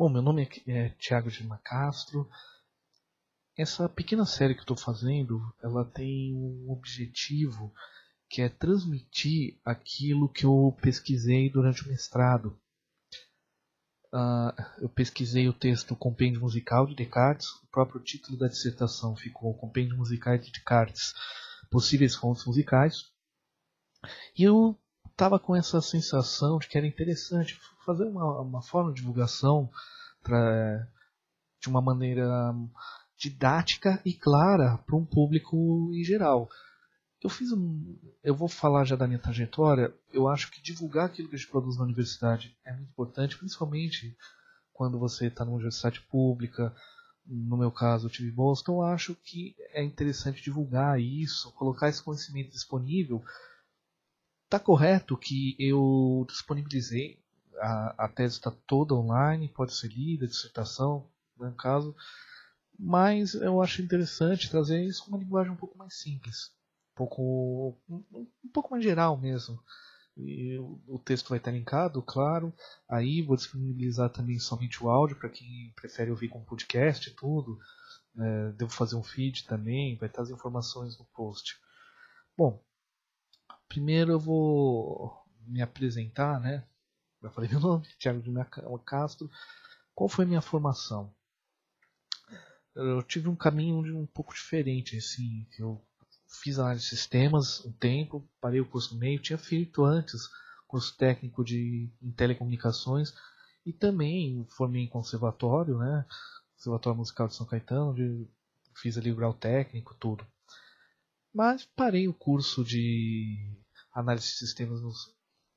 Bom, meu nome é, é Tiago de Macastro. Essa pequena série que estou fazendo, ela tem um objetivo que é transmitir aquilo que eu pesquisei durante o mestrado. Uh, eu pesquisei o texto Compêndio Musical de Descartes, o próprio título da dissertação ficou Compêndio Musical de Descartes, Possíveis Fontes Musicais. E eu estava com essa sensação de que era interessante fazer uma, uma forma de divulgação pra, de uma maneira didática e clara para um público em geral. Eu fiz um, eu vou falar já da minha trajetória. Eu acho que divulgar aquilo que a gente produz na universidade é muito importante, principalmente quando você está numa universidade pública. No meu caso, eu tive bolsa, então eu acho que é interessante divulgar isso, colocar esse conhecimento disponível. Tá correto que eu disponibilizei a, a tese está toda online, pode ser lida, dissertação, no caso, mas eu acho interessante trazer isso com uma linguagem um pouco mais simples pouco um, um pouco mais geral mesmo. E o texto vai estar linkado, claro. Aí vou disponibilizar também somente o áudio para quem prefere ouvir com podcast e tudo. É, devo fazer um feed também, vai estar as informações no post. Bom, primeiro eu vou me apresentar, né? Já falei meu nome, Thiago de Castro. Qual foi a minha formação? Eu tive um caminho um pouco diferente, assim, eu fiz análise de sistemas um tempo, parei o curso meio, tinha feito antes curso técnico de em telecomunicações e também formei em conservatório, né? Conservatório Musical de São Caetano, onde fiz ali o grau técnico, tudo. Mas parei o curso de análise de sistemas nos,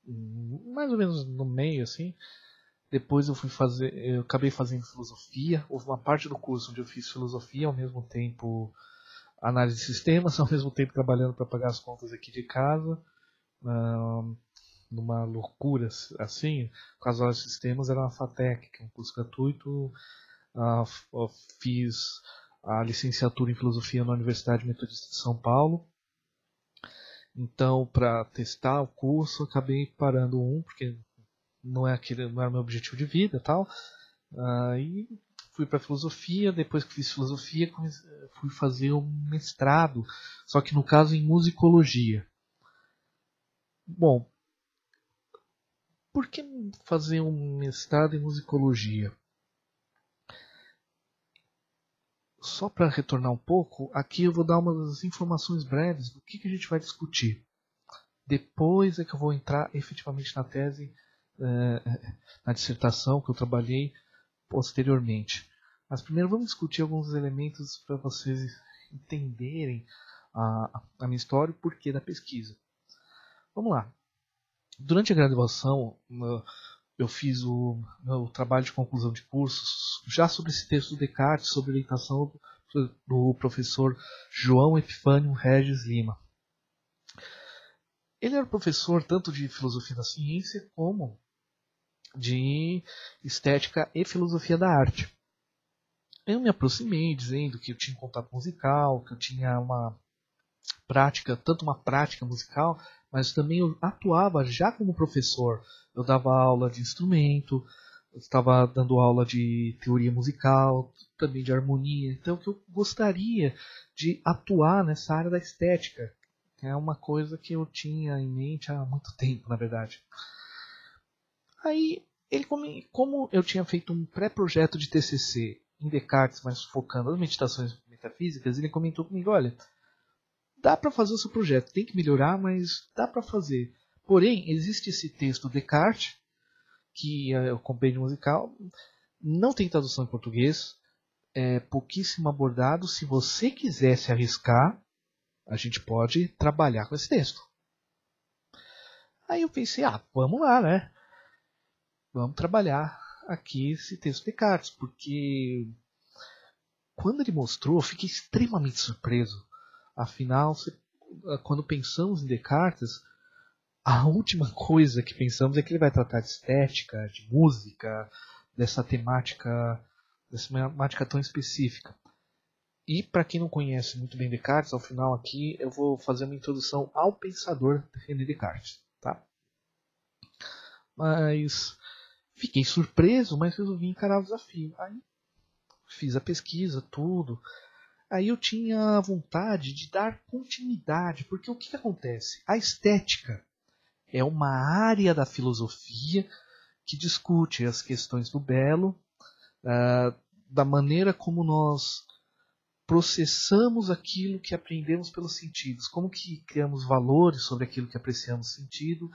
mais ou menos no meio, assim. Depois eu fui fazer, eu acabei fazendo filosofia. Houve uma parte do curso onde eu fiz filosofia ao mesmo tempo análise de sistemas, ao mesmo tempo trabalhando para pagar as contas aqui de casa, numa loucura assim, as horas de sistemas era uma FATEC, que é um curso gratuito, uh, fiz a licenciatura em filosofia na Universidade Metodista de São Paulo, então para testar o curso acabei parando um, porque não, é aquele, não era meu objetivo de vida tal, uh, e fui para filosofia, depois que fiz filosofia fui fazer um mestrado, só que no caso em musicologia. Bom, por que fazer um mestrado em musicologia? Só para retornar um pouco, aqui eu vou dar umas informações breves do que, que a gente vai discutir. Depois é que eu vou entrar efetivamente na tese, eh, na dissertação que eu trabalhei posteriormente. Mas primeiro vamos discutir alguns elementos para vocês entenderem a, a minha história e o porquê da pesquisa. Vamos lá. Durante a graduação, eu fiz o meu trabalho de conclusão de cursos já sobre esse texto do Descartes, sobre orientação do professor João Epifânio Regis Lima. Ele era professor tanto de filosofia da ciência como de estética e filosofia da arte. Eu me aproximei dizendo que eu tinha contato musical, que eu tinha uma prática, tanto uma prática musical, mas também eu atuava já como professor. Eu dava aula de instrumento, estava dando aula de teoria musical, também de harmonia. Então, eu gostaria de atuar nessa área da estética, é uma coisa que eu tinha em mente há muito tempo, na verdade. Aí ele como eu tinha feito um pré-projeto de TCC em Descartes, mas focando nas meditações metafísicas, ele comentou comigo, olha, dá para fazer o seu projeto, tem que melhorar, mas dá para fazer. Porém, existe esse texto Descartes, que é o compêndio musical, não tem tradução em português, é pouquíssimo abordado. Se você quiser se arriscar, a gente pode trabalhar com esse texto. Aí eu pensei, ah, vamos lá, né? vamos trabalhar aqui esse texto de Descartes, porque quando ele mostrou, eu fiquei extremamente surpreso. Afinal, quando pensamos em Descartes, a última coisa que pensamos é que ele vai tratar de estética, de música, dessa temática, dessa temática tão específica. E para quem não conhece muito bem Descartes, ao final aqui eu vou fazer uma introdução ao pensador René Descartes, tá? Mas Fiquei surpreso, mas resolvi encarar o desafio. Aí fiz a pesquisa, tudo. Aí eu tinha vontade de dar continuidade, porque o que, que acontece? A estética é uma área da filosofia que discute as questões do belo, uh, da maneira como nós processamos aquilo que aprendemos pelos sentidos, como que criamos valores sobre aquilo que apreciamos sentido,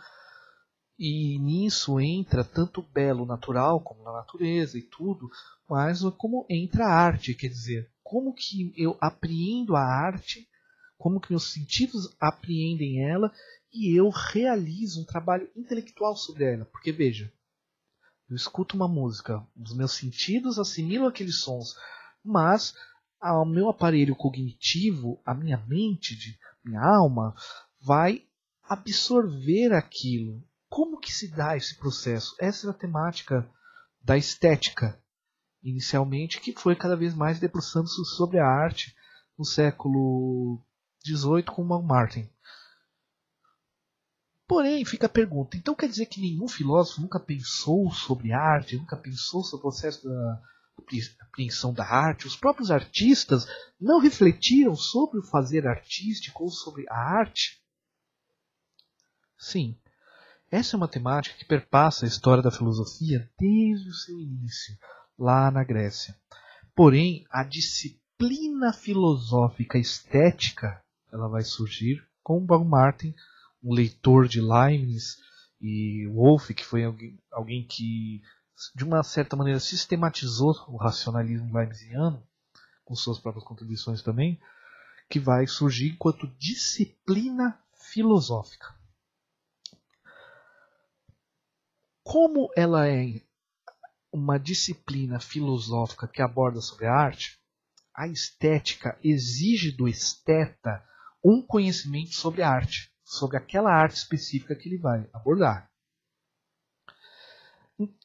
e nisso entra tanto o belo natural como na natureza e tudo, mas como entra a arte, quer dizer, como que eu apreendo a arte, como que meus sentidos apreendem ela e eu realizo um trabalho intelectual sobre ela, porque veja, eu escuto uma música, os meus sentidos assimilam aqueles sons, mas o meu aparelho cognitivo, a minha mente, de, minha alma, vai absorver aquilo. Que se dá esse processo? Essa é a temática da estética, inicialmente, que foi cada vez mais debruçando-se sobre a arte no século XVIII com Martin. Porém, fica a pergunta: então quer dizer que nenhum filósofo nunca pensou sobre arte, nunca pensou sobre o processo da apreensão da arte? Os próprios artistas não refletiram sobre o fazer artístico ou sobre a arte? Sim, essa é uma temática que perpassa a história da filosofia desde o seu início, lá na Grécia. Porém, a disciplina filosófica estética ela vai surgir com Baumgarten, um leitor de Leibniz, e Wolff, que foi alguém, alguém que, de uma certa maneira, sistematizou o racionalismo leibniziano, com suas próprias contribuições também, que vai surgir enquanto disciplina filosófica. Como ela é uma disciplina filosófica que aborda sobre a arte, a estética exige do esteta um conhecimento sobre a arte, sobre aquela arte específica que ele vai abordar.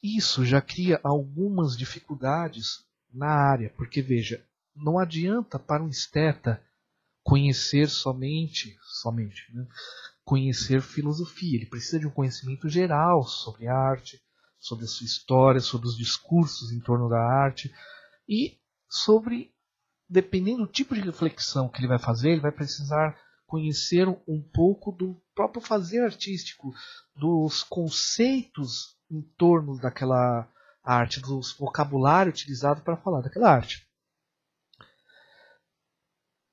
Isso já cria algumas dificuldades na área, porque veja, não adianta para um esteta conhecer somente, somente, né, conhecer filosofia. Ele precisa de um conhecimento geral sobre arte, sobre a sua história, sobre os discursos em torno da arte e sobre, dependendo do tipo de reflexão que ele vai fazer, ele vai precisar conhecer um pouco do próprio fazer artístico, dos conceitos em torno daquela arte, do vocabulário utilizado para falar daquela arte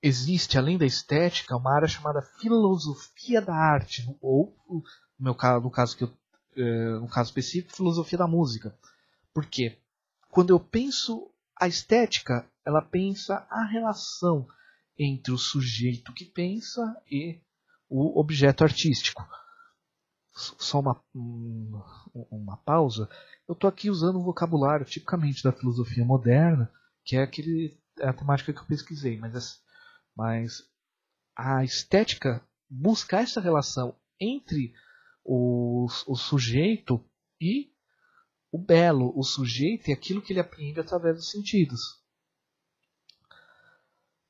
existe, além da estética, uma área chamada filosofia da arte, ou, no, meu caso, no caso, que eu, é, no caso específico, filosofia da música. Por quê? Quando eu penso a estética, ela pensa a relação entre o sujeito que pensa e o objeto artístico. Só uma, uma pausa. Eu estou aqui usando um vocabulário tipicamente da filosofia moderna, que é aquele é a temática que eu pesquisei, mas mas a estética busca essa relação entre o, o sujeito e o belo, o sujeito e aquilo que ele apreende através dos sentidos.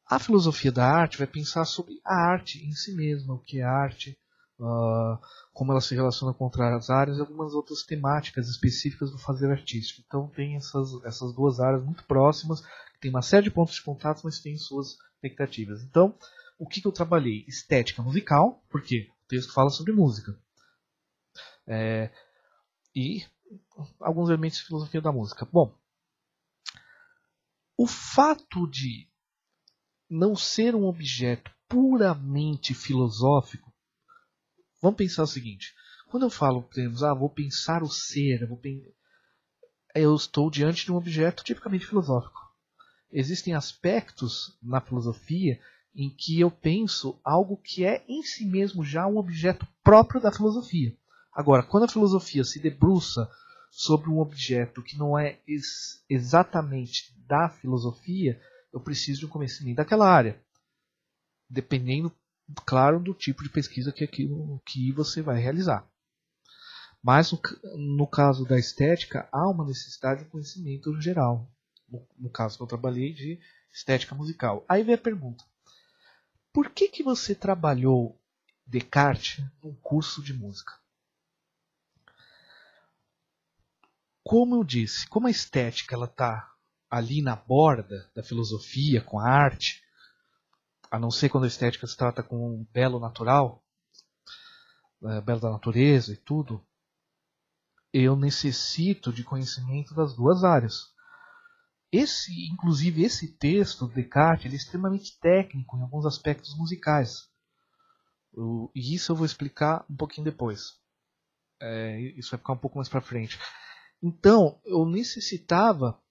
A filosofia da arte vai pensar sobre a arte em si mesma, o que é arte, uh, como ela se relaciona com outras áreas e algumas outras temáticas específicas do fazer artístico. Então tem essas, essas duas áreas muito próximas, tem uma série de pontos de contato, mas tem suas expectativas. Então, o que, que eu trabalhei? Estética musical, porque o texto fala sobre música. É, e alguns elementos de filosofia da música. Bom, o fato de não ser um objeto puramente filosófico, vamos pensar o seguinte: quando eu falo, por exemplo, ah, vou pensar o ser, eu, eu estou diante de um objeto tipicamente filosófico existem aspectos na filosofia em que eu penso algo que é em si mesmo já um objeto próprio da filosofia. Agora, quando a filosofia se debruça sobre um objeto que não é ex exatamente da filosofia, eu preciso de um conhecimento daquela área. Dependendo, claro, do tipo de pesquisa que, aquilo, que você vai realizar. Mas no, no caso da estética, há uma necessidade de conhecimento geral no, caso que eu trabalhei, de estética musical. Aí vem a pergunta: por que, que você trabalhou Descartes num curso de música? como eu disse, como a estética ela está ali na borda da filosofia com a arte, a não ser quando a estética se trata com um belo natural, é, belo da natureza e tudo, eu necessito de conhecimento das duas áreas. Esse, inclusive, esse texto do Descartes é extremamente técnico em alguns aspectos musicais. E isso eu vou explicar um pouquinho depois. É, isso vai ficar um pouco mais para frente. Então, eu necessitava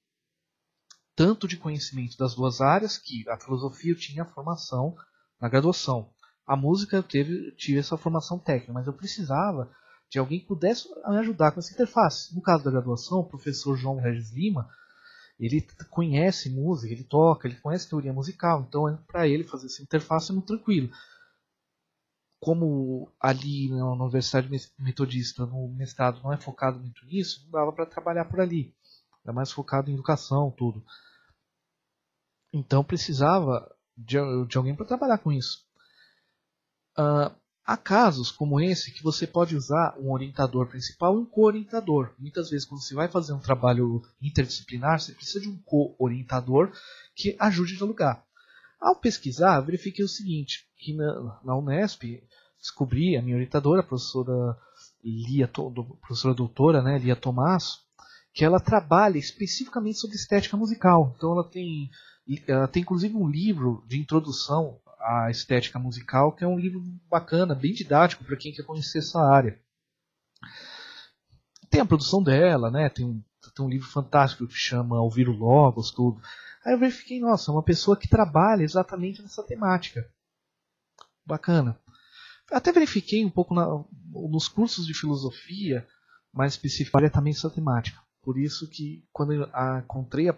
tanto de conhecimento das duas áreas, que a filosofia eu tinha formação na graduação. A música eu teve, tive essa formação técnica, mas eu precisava de alguém que pudesse me ajudar com essa interface. No caso da graduação, o professor João Regis Lima, ele conhece música, ele toca, ele conhece teoria musical, então para ele fazer essa interface é muito tranquilo. Como ali na Universidade Metodista, no mestrado, não é focado muito nisso, não dava para trabalhar por ali. É mais focado em educação, tudo. Então precisava de, de alguém para trabalhar com isso. Uh, há casos como esse que você pode usar um orientador principal um co-orientador. Muitas vezes, quando você vai fazer um trabalho interdisciplinar, você precisa de um co-orientador que ajude a dialogar. Ao pesquisar, verifiquei o seguinte, que na, na Unesp descobri a minha orientadora, a professora Lia, professora doutora né, Lia Tomás, que ela trabalha especificamente sobre estética musical. Então ela tem ela tem inclusive um livro de introdução à estética musical, que é um livro bacana, bem didático para quem quer conhecer essa área. Tem a produção dela, né? Tem um, tem um livro fantástico que chama Ouvir o Logos, tudo. Aí eu verifiquei, nossa, uma pessoa que trabalha exatamente nessa temática. Bacana. Até verifiquei um pouco na, nos cursos de filosofia, mais especificamente também essa temática. Por isso que quando eu encontrei a,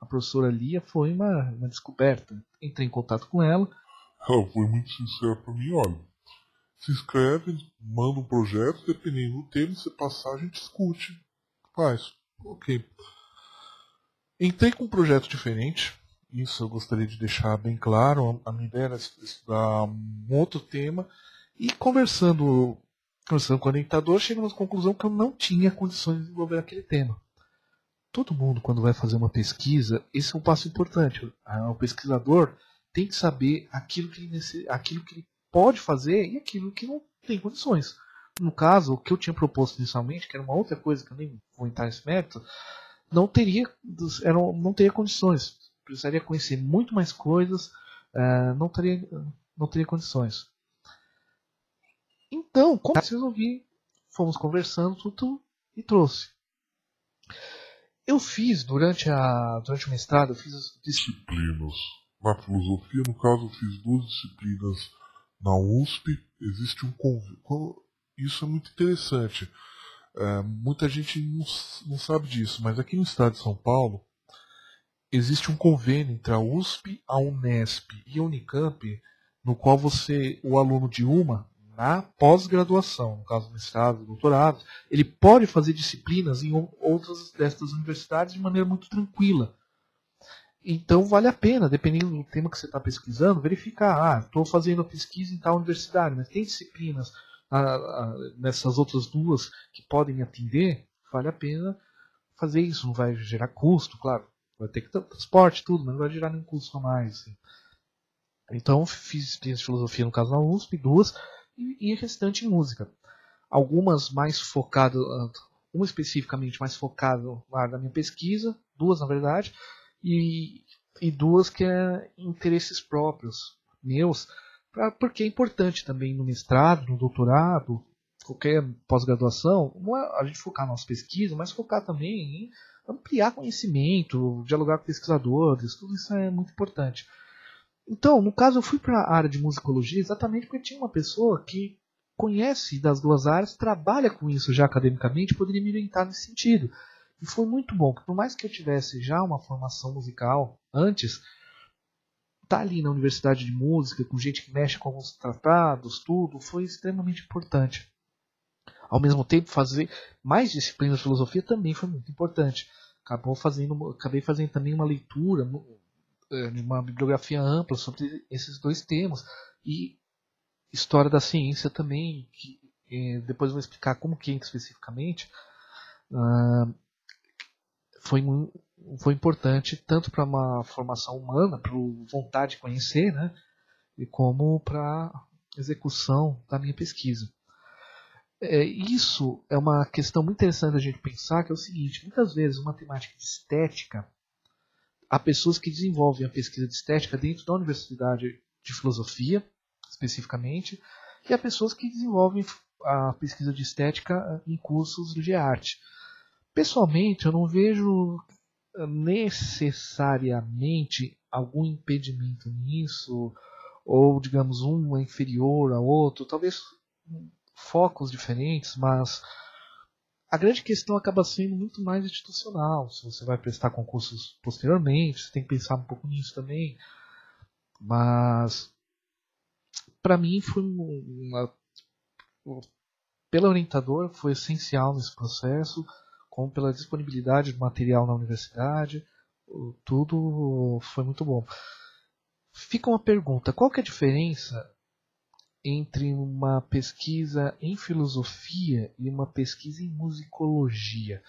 a professora Lia foi uma, uma descoberta. Entrei em contato com ela. Ela foi muito sincera para mim, olha. Se inscreve, manda um projeto, dependendo do tema, se passar, a gente discute. Faz. Ok. Entrei com um projeto diferente. Isso eu gostaria de deixar bem claro. A minha ideia era estudar um outro tema. E conversando, conversando com o orientador, chegamos à conclusão que eu não tinha condições de desenvolver aquele tema todo mundo, quando vai fazer uma pesquisa, esse é um passo importante. O pesquisador tem que saber aquilo que ele, aquilo que ele pode fazer e aquilo que não tem condições. No caso, o que eu tinha proposto inicialmente, que era uma outra coisa que eu nem vou entrar nesse método, não teria, não teria condições. Precisaria conhecer muito mais coisas, uh, não, teria, não teria condições. Então, como eu resolvi, fomos conversando tudo e trouxe. Eu fiz durante a durante o mestrado, eu fiz as disciplinas. Na filosofia, no caso, eu fiz duas disciplinas na USP. Existe um convênio. Isso é muito interessante. É, muita gente não, não sabe disso, mas aqui no estado de São Paulo existe um convênio entre a USP, a Unesp e a Unicamp, no qual você, o aluno de uma, na pós-graduação, no caso do mestrado, doutorado, ele pode fazer disciplinas em outras destas universidades de maneira muito tranquila. Então vale a pena, dependendo do tema que você está pesquisando, verificar, ah, estou fazendo pesquisa em tal universidade, mas tem disciplinas ah, ah, nessas outras duas que podem atender, vale a pena fazer isso, não vai gerar custo, claro, vai ter que ter transporte, tudo, mas não vai gerar nenhum custo a mais. Assim. Então fiz disciplinas de filosofia no caso da USP, duas, e, e restante em música. Algumas mais focadas, uma especificamente mais focada na minha pesquisa, duas na verdade, e, e duas que é interesses próprios meus, pra, porque é importante também no mestrado, no doutorado, qualquer pós-graduação, não é a gente focar na nossa pesquisa, mas focar também em ampliar conhecimento, dialogar com pesquisadores, tudo isso é muito importante. Então, no caso, eu fui para a área de musicologia exatamente porque tinha uma pessoa que conhece das duas áreas, trabalha com isso já academicamente, poderia me orientar nesse sentido. E foi muito bom, por mais que eu tivesse já uma formação musical antes, tá ali na universidade de música, com gente que mexe com alguns tratados, tudo, foi extremamente importante. Ao mesmo tempo, fazer mais disciplinas de filosofia também foi muito importante. Acabou fazendo, acabei fazendo também uma leitura de uma bibliografia ampla sobre esses dois temas e história da ciência também que é, depois eu vou explicar como que entra especificamente uh, foi, foi importante tanto para uma formação humana, para vontade de conhecer, né? E como para execução da minha pesquisa. É, isso é uma questão muito interessante a gente pensar, que é o seguinte, muitas vezes uma temática estética, há pessoas que desenvolvem a pesquisa de estética dentro da Universidade de Filosofia, especificamente, e há pessoas que desenvolvem a pesquisa de estética em cursos de arte. Pessoalmente, eu não vejo necessariamente algum impedimento nisso, ou digamos um é inferior ao outro, talvez focos diferentes, mas a grande questão acaba sendo muito mais institucional. Se você vai prestar concursos posteriormente, você tem que pensar um pouco nisso também. Mas para mim foi uma pela orientador foi essencial nesse processo, como pela disponibilidade do material na universidade, tudo foi muito bom. Fica uma pergunta: qual que é a diferença entre uma pesquisa em filosofia e uma pesquisa em musicologia?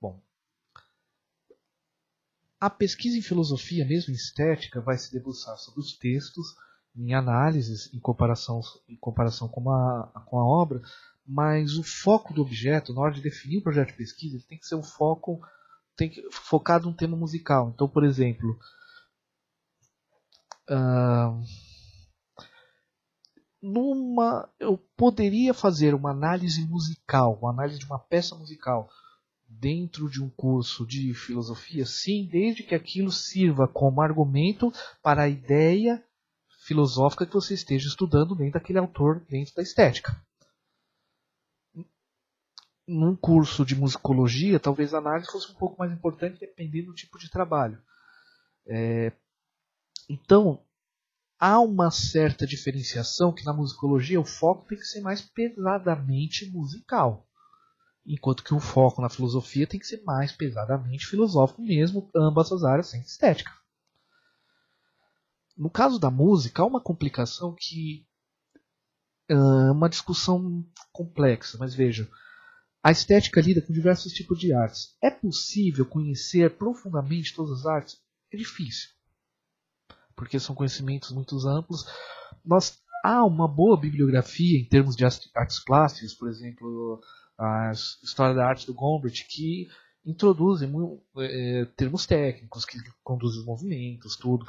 Bom, a pesquisa em filosofia, mesmo em estética, vai se debruçar sobre os textos, em análises, em comparação, em comparação com, a, com a obra, mas o foco do objeto, na hora de definir o projeto de pesquisa, ele tem que ser um foco tem que, focado num tema musical. Então, por exemplo, uh, numa, eu poderia fazer uma análise musical, uma análise de uma peça musical dentro de um curso de filosofia, sim, desde que aquilo sirva como argumento para a ideia filosófica que você esteja estudando dentro daquele autor, dentro da estética. Num curso de musicologia, talvez a análise fosse um pouco mais importante dependendo do tipo de trabalho. É, então, há uma certa diferenciação que na musicologia o foco tem que ser mais pesadamente musical. Enquanto que o foco na filosofia tem que ser mais pesadamente filosófico mesmo, ambas as áreas sem estética. No caso da música, há uma complicação que é uma discussão complexa, mas veja, a estética lida com diversos tipos de artes. É possível conhecer profundamente todas as artes? É difícil porque são conhecimentos muito amplos. Nós, há uma boa bibliografia em termos de artes plásticas, por exemplo, a História da Arte do Gombrich, que introduzem é, termos técnicos, que conduzem os movimentos, tudo.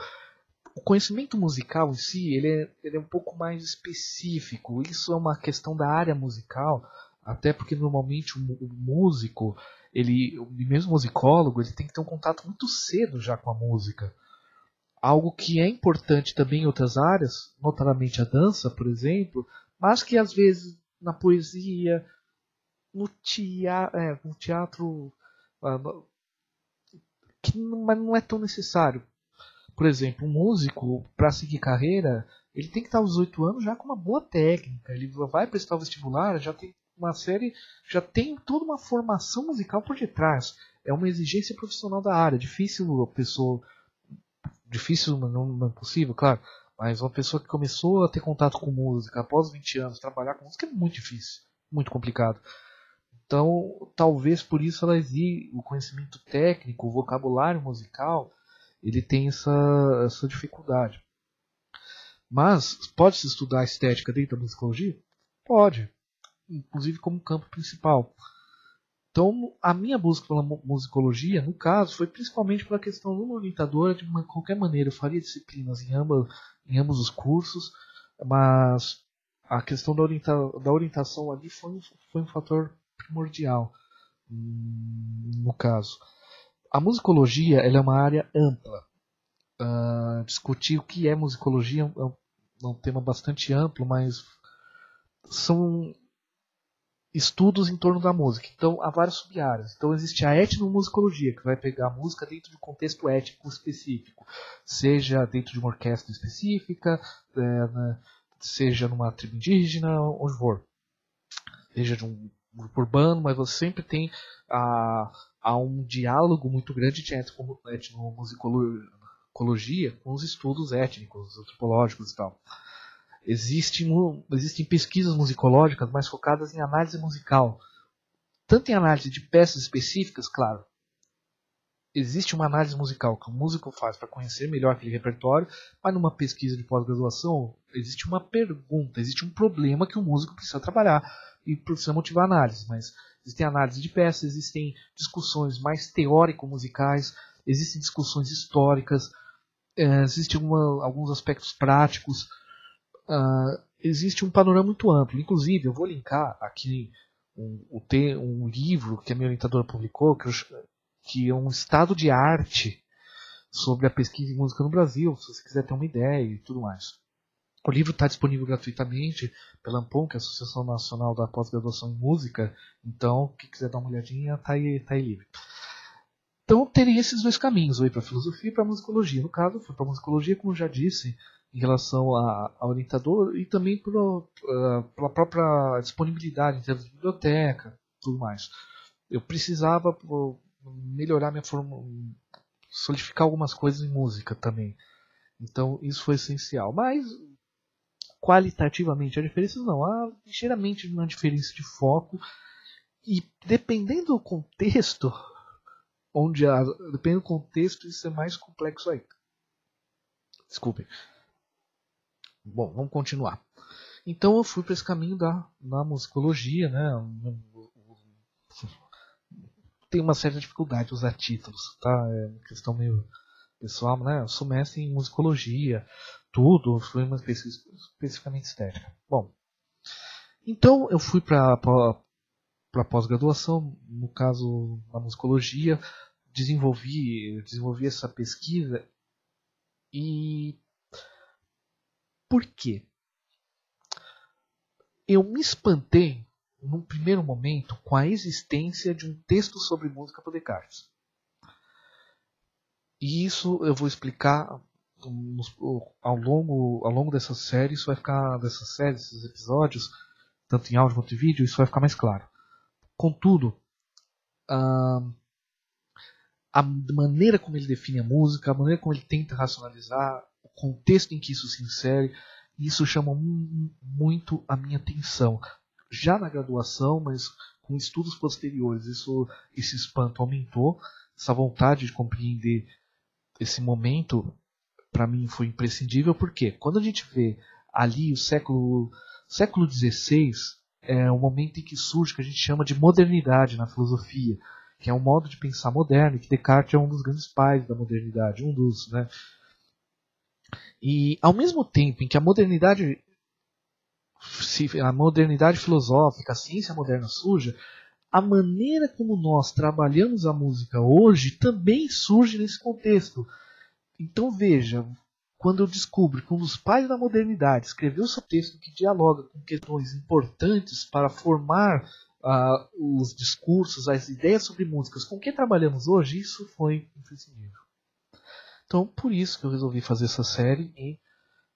O conhecimento musical em si ele é, ele é um pouco mais específico. Isso é uma questão da área musical, até porque normalmente o, músico, ele, mesmo musicólogo, ele tem que ter um contato muito cedo já com a música. Algo que é importante também em outras áreas, notadamente a dança, por exemplo, mas que às vezes na poesia, no teatro, é, no teatro ah, que não, não é tão necessário. Por exemplo, um músico, para seguir carreira, ele tem que estar aos 18 anos já com uma boa técnica. Ele vai prestar o vestibular, já tem uma série, já tem toda uma formação musical por detrás. É uma exigência profissional da área. Difícil a pessoa difícil, mas não, não é claro. Mas uma pessoa que começou a ter contato com música após 20 anos, trabalhar com música é muito difícil, muito complicado. Então, talvez por isso ela exige o conhecimento técnico, o vocabulário musical, ele tem essa, essa dificuldade. Mas, pode-se estudar a estética dentro da musicologia? Pode. Inclusive como campo principal. Então, a minha busca pela musicologia, no caso, foi principalmente pela questão de uma orientadora, de uma, qualquer maneira, eu faria disciplinas em, em ambos os cursos, mas a questão da, orienta, da orientação ali foi, foi um fator primordial, hum, no caso. A musicologia ela é uma área ampla. Uh, discutir o que é musicologia é um, é um tema bastante amplo, mas são estudos em torno da música. Então, há várias sub-áreas. Então, existe a etnomusicologia, que vai pegar a música dentro de um contexto étnico específico, seja dentro de uma orquestra específica, é, né, seja numa tribo indígena, onde for. Seja de um grupo urbano, mas você sempre tem a, a um diálogo muito grande de etnomusicologia com os estudos étnicos, antropológicos e tal. Existem, pesquisas musicológicas mais focadas em análise musical, tanto em análise de peças específicas, claro, existe uma análise musical que o músico faz para conhecer melhor aquele repertório, mas numa pesquisa de pós-graduação existe uma pergunta, existe um problema que o músico precisa trabalhar e precisa motivar a análise. Mas existem análises de peças, existem discussões mais teórico-musicais, existem discussões históricas, é, existem alguns aspectos práticos, uh, existe um panorama muito amplo. Inclusive, eu vou linkar aqui um, um, um livro que a minha orientadora publicou, que eu, que é um estado de arte sobre a pesquisa em música no Brasil, se você quiser ter uma ideia e tudo mais. O livro está disponível gratuitamente pela ANPOM, que é a Associação Nacional da Pós-Graduação em Música. Então, quem quiser dar uma olhadinha, está aí, tá aí livre. Então, teria esses dois caminhos, para a filosofia e para a musicologia. No caso, foi para a musicologia, como já disse, em relação ao orientador e também uh, pela própria disponibilidade em termos de biblioteca tudo mais. Eu precisava melhorar minha forma, solidificar algumas coisas em música também. Então isso foi essencial. Mas qualitativamente a diferença não, há ligeiramente uma diferença de foco e dependendo do contexto, onde há, dependendo do contexto isso é mais complexo aí. Desculpem. Bom, vamos continuar. Então eu fui para esse caminho da, da musicologia, né? tem uma certa dificuldade de usar títulos, tá? É uma questão meio pessoal, né? Eu sou mestre em musicologia, tudo, foi uma pesquisa especificamente estética. Bom, então eu fui para para pós-graduação, no caso na musicologia, desenvolvi desenvolvi essa pesquisa e por quê? Eu me espantei num primeiro momento, com a existência de um texto sobre música por Descartes. E isso eu vou explicar ao longo, ao longo dessa série, isso vai ficar, dessa série, desses episódios, tanto em áudio quanto em vídeo, isso vai ficar mais claro. Contudo, a, a maneira como ele define a música, a maneira como ele tenta racionalizar, o contexto em que isso se insere, isso chama muito a minha atenção já na graduação, mas com estudos posteriores, isso, esse espanto aumentou, essa vontade de compreender esse momento, para mim foi imprescindível, porque quando a gente vê ali o século século XVI é o momento em que surge o que a gente chama de modernidade na filosofia, que é um modo de pensar moderno, que Descartes é um dos grandes pais da modernidade, um dos, né? E ao mesmo tempo em que a modernidade a modernidade filosófica, a ciência moderna surge, a maneira como nós trabalhamos a música hoje também surge nesse contexto. Então veja, quando eu descubro que um dos pais da modernidade escreveu seu texto que dialoga com questões importantes para formar uh, os discursos, as ideias sobre músicas com que trabalhamos hoje, isso foi imprescindível. Então, por isso que eu resolvi fazer essa série e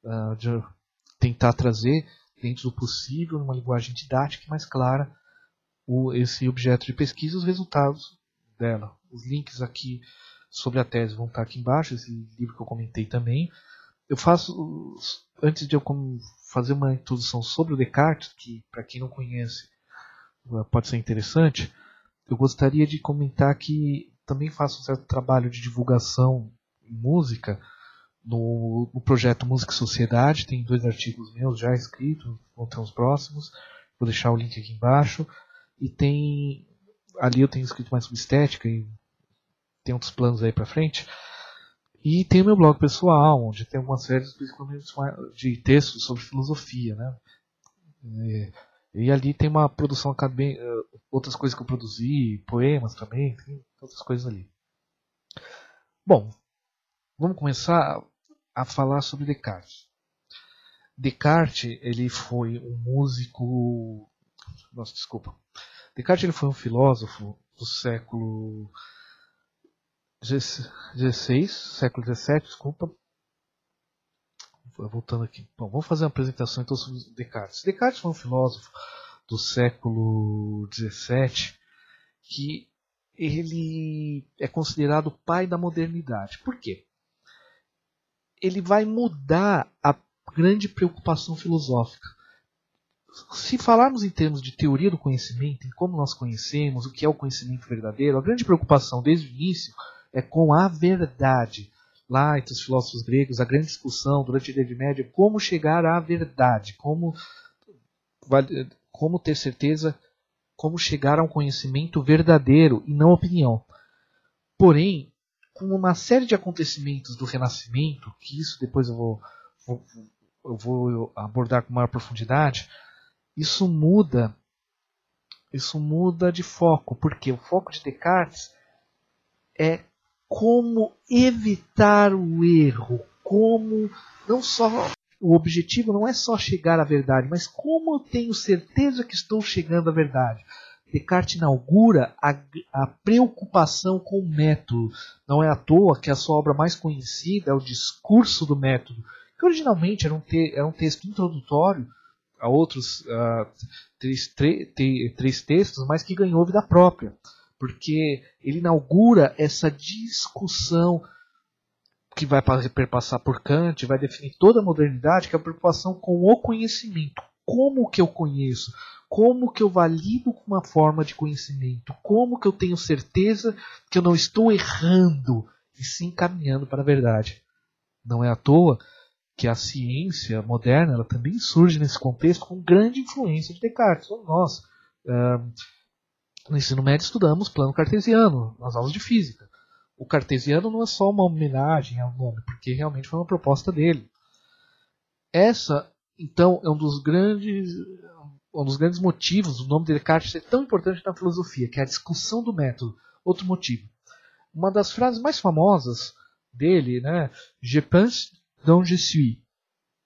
uh, de tentar trazer dentro do possível, numa linguagem didática e mais clara, o, esse objeto de pesquisa e os resultados dela. Os links aqui sobre a tese vão estar aqui embaixo, esse livro que eu comentei também. Eu faço, antes de eu fazer uma introdução sobre o Descartes, que para quem não conhece eh, pode ser interessante, eu gostaria de comentar que também faço um certo trabalho de divulgação música, no, no, projeto Música e Sociedade, tem dois artigos meus já escritos, vão ter os próximos, vou deixar o link aqui embaixo. E tem. Ali eu tenho escrito mais sobre estética e tem outros planos aí pra frente. E tem o meu blog pessoal, onde tem uma série de textos sobre filosofia, né? E, e ali tem uma produção acadêmica, outras coisas que eu produzi, poemas também, tem outras coisas ali. Bom, vamos começar a falar sobre Descartes. Descartes ele foi um músico, nossa desculpa. Descartes ele foi um filósofo do século XVI, século XVII, desculpa. Voltando aqui. Bom, vamos fazer uma apresentação então sobre Descartes. Descartes foi um filósofo do século XVII que ele é considerado o pai da modernidade. Por quê? Ele vai mudar a grande preocupação filosófica. Se falarmos em termos de teoria do conhecimento, em como nós conhecemos, o que é o conhecimento verdadeiro, a grande preocupação desde o início é com a verdade. Lá entre os filósofos gregos, a grande discussão durante a Idade Média é como chegar à verdade, como, como ter certeza, como chegar a um conhecimento verdadeiro e não opinião. Porém, com uma série de acontecimentos do Renascimento, que isso depois eu vou, vou, eu vou abordar com maior profundidade, isso muda isso muda de foco, porque o foco de Descartes é como evitar o erro, como não só o objetivo não é só chegar à verdade, mas como eu tenho certeza que estou chegando à verdade. Descartes inaugura a, a, preocupação com o método. Não é à toa que a sua obra mais conhecida é o Discurso do Método, que originalmente era um, te, era um texto introdutório a outros três, três textos, mas que ganhou vida própria, porque ele inaugura essa discussão que vai perpassar por Kant, vai definir toda a modernidade, que é a preocupação com o conhecimento. Como que eu conheço? Como que eu valido uma forma de conhecimento? Como que eu tenho certeza que eu não estou errando e sim caminhando para a verdade? Não é à toa que a ciência moderna ela também surge nesse contexto com grande influência de Descartes. Então, nós, uh, no ensino médio, estudamos plano cartesiano nas aulas de física. O cartesiano não é só uma homenagem ao nome, porque realmente foi uma proposta dele. Essa, então, é um dos grandes, um dos grandes motivos do nome de Descartes ser tão importante na filosofia, que é a discussão do método. Outro motivo. Uma das frases mais famosas dele, né, Je pense donc je suis.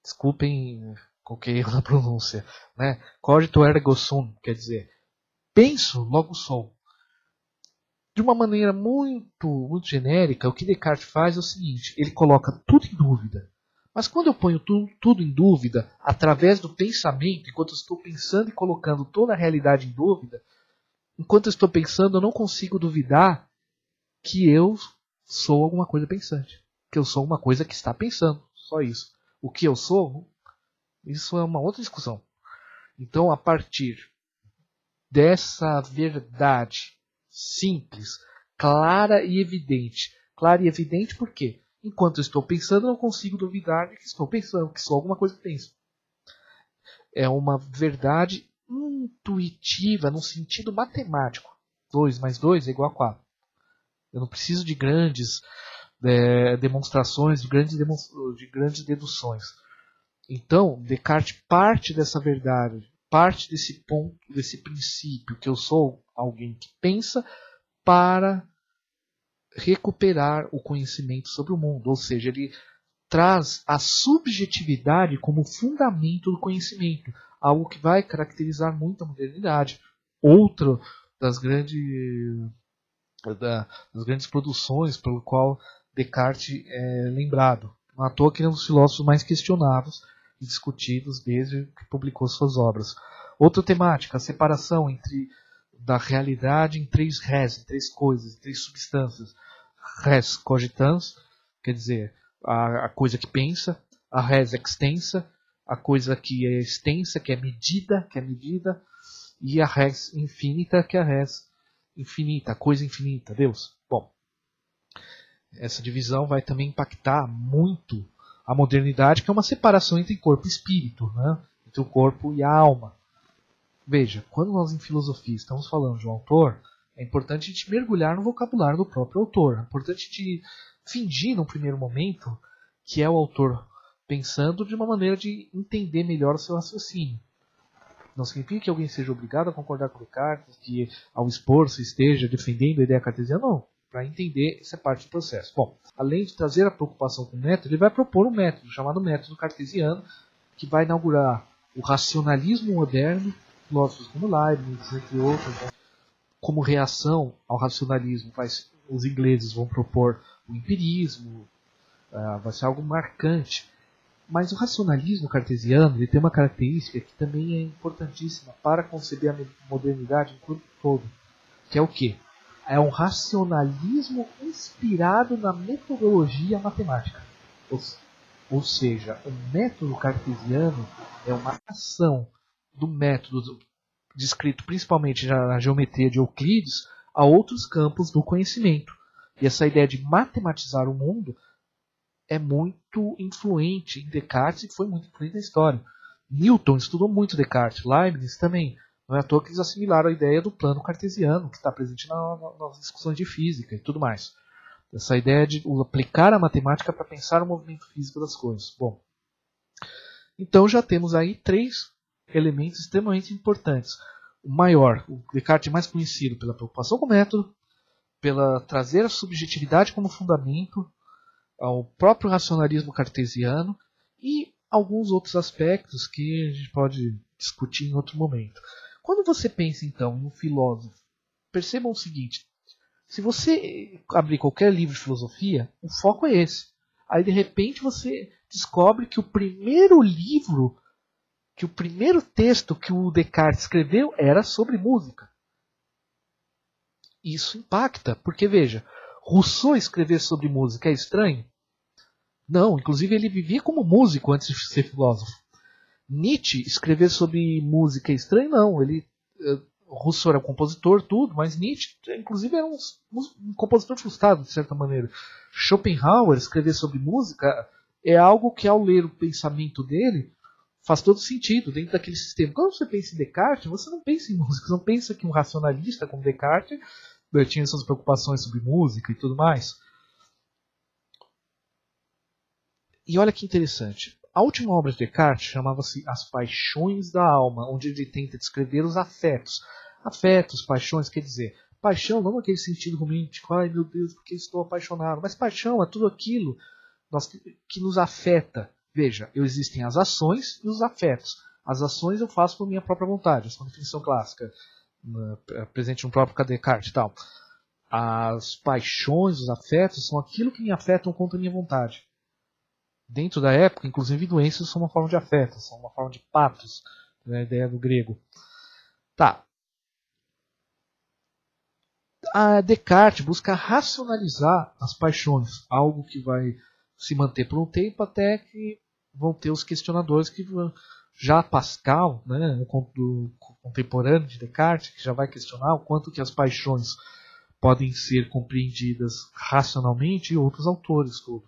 Desculpem qualquer erro na pronúncia. Né? Cogito ergo sum, quer dizer, penso, logo sou. De uma maneira muito, muito genérica, o que Descartes faz é o seguinte: ele coloca tudo em dúvida. Mas quando eu ponho tudo, em dúvida, através do pensamento, enquanto estou pensando e colocando toda a realidade em dúvida, enquanto estou pensando, eu não consigo duvidar que eu sou alguma coisa pensante. Que eu sou uma coisa que está pensando. Só isso. O que eu sou, isso é uma outra discussão. Então, a partir dessa verdade simples, clara e evidente. Clara e evidente por quê? Enquanto estou pensando, não consigo duvidar de que estou pensando, que sou alguma coisa que penso. É uma verdade intuitiva no sentido matemático. 2 mais 2 é igual a 4. Eu não preciso de grandes é, demonstrações, de grandes, de grandes deduções. Então, Descartes parte dessa verdade, parte desse ponto, desse princípio que eu sou alguém que pensa para recuperar o conhecimento sobre o mundo, ou seja, ele traz a subjetividade como fundamento do conhecimento, algo que vai caracterizar muito a modernidade. Outra das grandes, das grandes produções pelo qual Descartes é lembrado. Não à toa que é um dos filósofos mais questionados e discutidos desde que publicou suas obras. Outra temática, a separação entre da realidade em três res, em três coisas, em três substâncias. Res cogitans, quer dizer, a, a coisa que pensa, a res extensa, a coisa que é extensa, que é medida, que é medida, e a res infinita, que é a res infinita, coisa infinita, Deus. Bom, essa divisão vai também impactar muito a modernidade, que é uma separação entre corpo e espírito, né? entre o corpo e a alma. Veja, quando nós em filosofia estamos falando de um autor, é importante a gente mergulhar no vocabulário do próprio autor. É importante a gente fingir, num primeiro momento, que é o autor pensando de uma maneira de entender melhor o seu raciocínio. Não significa que alguém seja obrigado a concordar com Descartes, que ao expor-se esteja defendendo a ideia cartesiana, não para entender essa parte do processo. Bom, além de trazer a preocupação com o método, ele vai propor um método chamado método cartesiano, que vai inaugurar o racionalismo moderno, filósofos como Leibniz, entre outros, né? Como reação ao racionalismo, os ingleses vão propor o empirismo, uh, vai ser algo marcante. Mas o racionalismo cartesiano ele tem uma característica que também é importantíssima para conceber a modernidade em todo, que é o que? é um racionalismo inspirado na metodologia matemática. Ou, ou seja, o método cartesiano é uma ação do método descrito principalmente na geometria de Euclides a outros campos do conhecimento. E essa ideia de matematizar o mundo é muito influente em Descartes e foi muito influente na história. Newton estudou muito Descartes, Leibniz também. Não é à toa que eles assimilaram a ideia do plano cartesiano, que está presente na, na, nas discussões de física e tudo mais. Essa ideia de aplicar a matemática para pensar o movimento físico das coisas. Bom, então já temos aí três elementos extremamente importantes. O maior, o Descartes mais conhecido pela preocupação com o método, pela trazer a subjetividade como fundamento, ao próprio racionalismo cartesiano e alguns outros aspectos que a gente pode discutir em outro momento. Quando você pensa então em um filósofo, percebam o seguinte: se você abrir qualquer livro de filosofia, o foco é esse. Aí de repente você descobre que o primeiro livro, que o primeiro texto que o Descartes escreveu era sobre música. Isso impacta, porque veja, Rousseau escrever sobre música é estranho? Não, inclusive ele vivia como músico antes de ser filósofo. Nietzsche escrever sobre música é estranho? Não, ele uh, Rousseau era compositor, tudo, mas Nietzsche, inclusive, era um, um, compositor frustrado, de certa maneira. Schopenhauer escrever sobre música é algo que, ao ler o pensamento dele, faz todo sentido dentro daquele sistema. Quando você pensa em Descartes, você não pensa em música, você não pensa que um racionalista como Descartes né, tinha suas preocupações sobre música e tudo mais. E olha que interessante. A última obra de Descartes chamava-se As Paixões da Alma, onde ele tenta descrever os afetos. Afetos, paixões, quer dizer, paixão não naquele sentido romântico, ai meu Deus, porque estou apaixonado, mas paixão é tudo aquilo que nos afeta. Veja, existem as ações e os afetos. As ações eu faço por minha própria vontade, essa é uma definição clássica, presente no próprio Descartes e tal. As paixões, os afetos, são aquilo que me afetam contra a minha vontade. Dentro da época, inclusive doenças são uma forma de afeto, são uma forma de patos, né, a ideia do grego. Tá. A Descartes busca racionalizar as paixões, algo que vai se manter por um tempo até que vão ter os questionadores que já Pascal, né, do contemporâneo de Descartes, que já vai questionar o quanto que as paixões podem ser compreendidas racionalmente e outros autores tudo.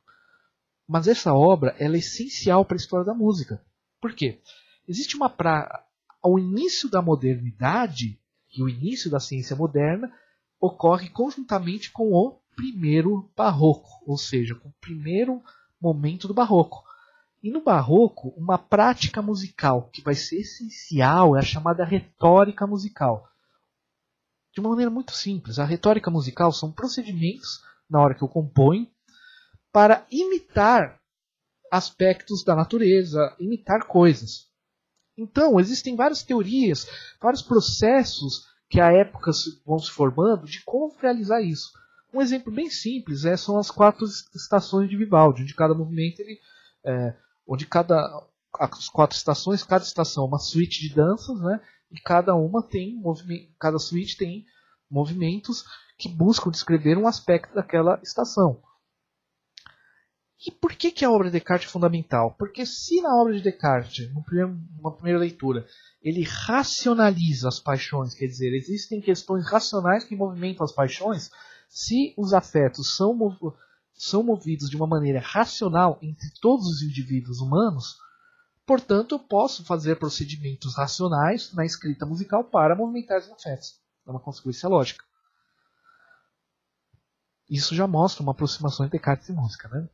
Mas essa obra ela é essencial para a história da música. Por quê? Existe uma pra... ao início da modernidade e o início da ciência moderna ocorre conjuntamente com o primeiro barroco, ou seja, com o primeiro momento do barroco. E no barroco, uma prática musical que vai ser essencial é a chamada retórica musical. De uma maneira muito simples, a retórica musical são procedimentos na hora que eu componho para imitar aspectos da natureza, imitar coisas. Então, existem várias teorias, vários processos que a época vão se formando de como realizar isso. Um exemplo bem simples é, são as quatro estações de Vivaldi, onde cada movimento ele, é, onde cada as quatro estações, cada estação é uma suíte de danças, né? E cada uma tem cada suíte tem movimentos que buscam descrever um aspecto daquela estação. E por que, que a obra de Descartes é fundamental? Porque se na obra de Descartes, numa primeira leitura, ele racionaliza as paixões, quer dizer, existem questões racionais que movimentam as paixões, se os afetos são, são movidos de uma maneira racional entre todos os indivíduos humanos, portanto eu posso fazer procedimentos racionais na escrita musical para movimentar os afetos. É uma consequência lógica. Isso já mostra uma aproximação entre Descartes e música, né?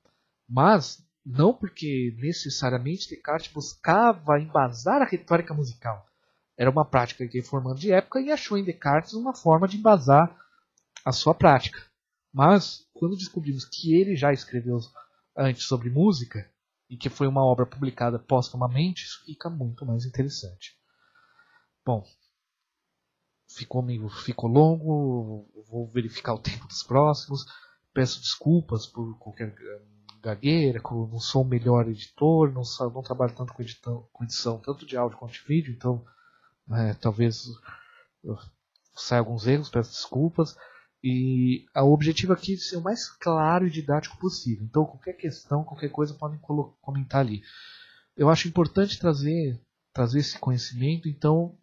Mas não porque necessariamente Descartes buscava embasar a retórica musical. Era uma prática que formando de época e achou em Descartes uma forma de embasar a sua prática. Mas, quando descobrimos que ele já escreveu antes sobre música, e que foi uma obra publicada póstumamente, isso fica muito mais interessante. Bom, ficou meio ficou longo, vou verificar o tempo dos próximos. Peço desculpas por qualquer eh, gagueira, não sou o melhor editor, não, não trabalho tanto com, edição, com edição tanto de áudio quanto de vídeo, então é, talvez saia alguns erros, peço desculpas. E o objetivo aqui é ser o mais claro e didático possível. Então, qualquer questão, qualquer coisa, podem comentar ali. Eu acho importante trazer, trazer esse conhecimento, então,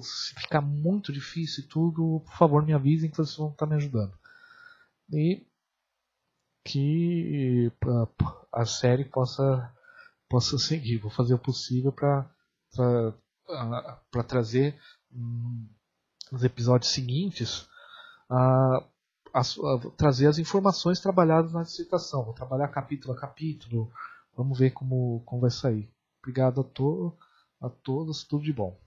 se ficar muito difícil e tudo, por favor, me avisem que vocês vão estar me ajudando. E que a série possa possa seguir. Vou fazer o possível para para trazer nos episódios seguintes a, a, a, trazer as informações trabalhadas na dissertação. Vou trabalhar capítulo a capítulo. Vamos ver como, como vai sair. Obrigado a, to, a todos, tudo de bom.